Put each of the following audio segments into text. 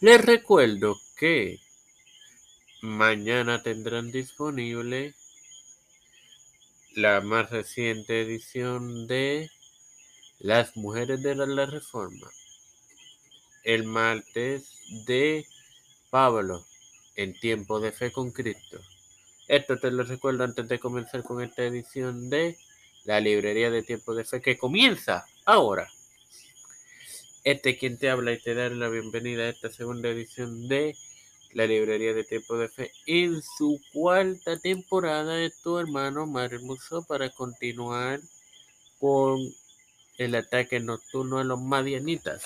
Les recuerdo que mañana tendrán disponible la más reciente edición de Las Mujeres de la Reforma. El martes de Pablo en tiempo de fe con Cristo. Esto te lo recuerdo antes de comenzar con esta edición de la librería de tiempo de fe que comienza ahora. Este quien te habla y te da la bienvenida a esta segunda edición de la librería de tiempo de fe en su cuarta temporada de tu hermano Mario Muso para continuar con el ataque nocturno a los madianitas.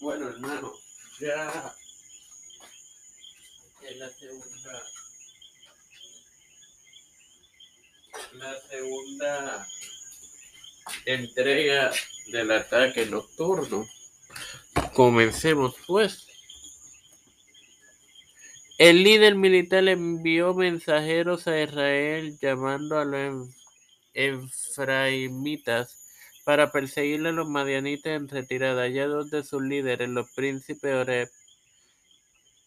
Bueno, hermano, ya en la segunda la segunda entrega del ataque nocturno. Comencemos pues. El líder militar envió mensajeros a Israel llamando a los efraimitas para perseguir a los madianitas en retirada. Ya dos de sus líderes, los príncipes Oreb,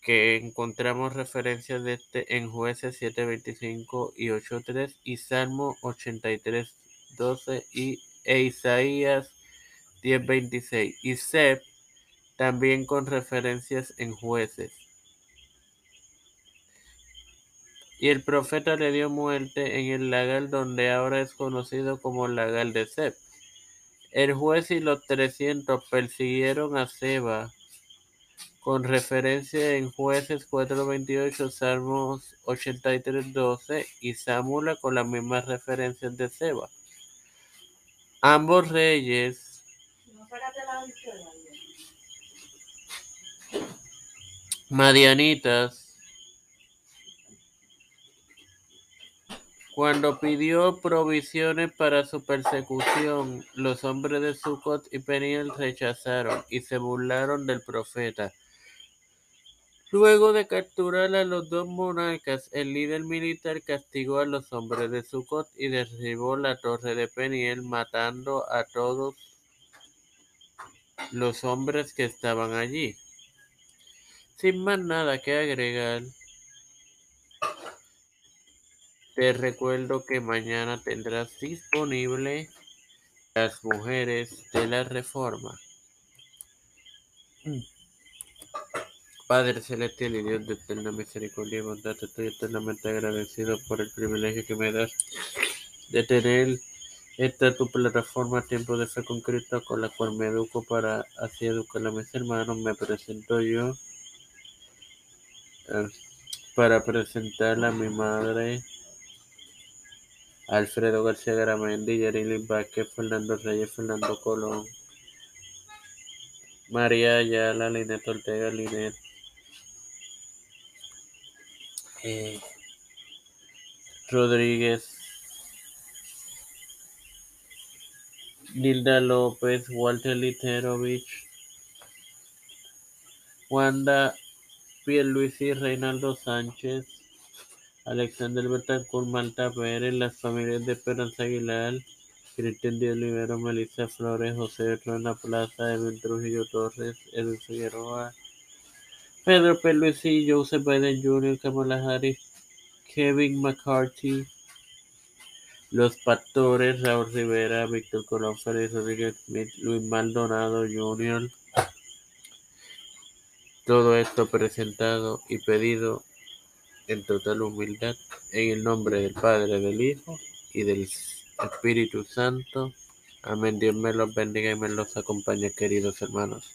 que encontramos referencias de este en jueces 7.25 y 8.3 y Salmo 83.12 y e Isaías 10.26 y Seb también con referencias en jueces. Y el profeta le dio muerte en el lagar donde ahora es conocido como lagar de Seb. El juez y los 300 persiguieron a Seba con referencia en jueces 4.28, Salmos 83.12 y Sámula con las mismas referencias de Seba. Ambos reyes madianitas Cuando pidió provisiones para su persecución, los hombres de Sucot y Peniel rechazaron y se burlaron del profeta. Luego de capturar a los dos monarcas, el líder militar castigó a los hombres de Sucot y derribó la torre de Peniel, matando a todos los hombres que estaban allí. Sin más nada que agregar, te recuerdo que mañana tendrás disponible las mujeres de la reforma. Padre celestial y Dios de eterna misericordia y bondad, estoy eternamente agradecido por el privilegio que me das de tener esta tu plataforma Tiempo de Fe con Cristo, con la cual me educo para así educar a mis hermanos. Me presento yo eh, para presentarle a mi madre Alfredo García Garamendi, Yerilyn Vázquez, Fernando Reyes, Fernando Colón, María Ayala, Linet Ortega, Linet, eh, Rodríguez, Nilda López, Walter Literovich, Wanda Pierluisi, Reinaldo Sánchez, Alexander Betancourt, Malta Pérez, las familias de Esperanza Aguilar, Cristian de Olivero, Melissa Flores, José Rona Plaza, Edwin Trujillo Torres, Edwin Figueroa, Pedro Pierluisi, Joseph Biden Jr., Kamala Harris, Kevin McCarthy, Los Pastores, Raúl Rivera, Víctor Colón, Félix Rodríguez Smith, Luis Maldonado Jr., todo esto presentado y pedido en total humildad, en el nombre del Padre, del Hijo y del Espíritu Santo. Amén. Dios me los bendiga y me los acompañe, queridos hermanos.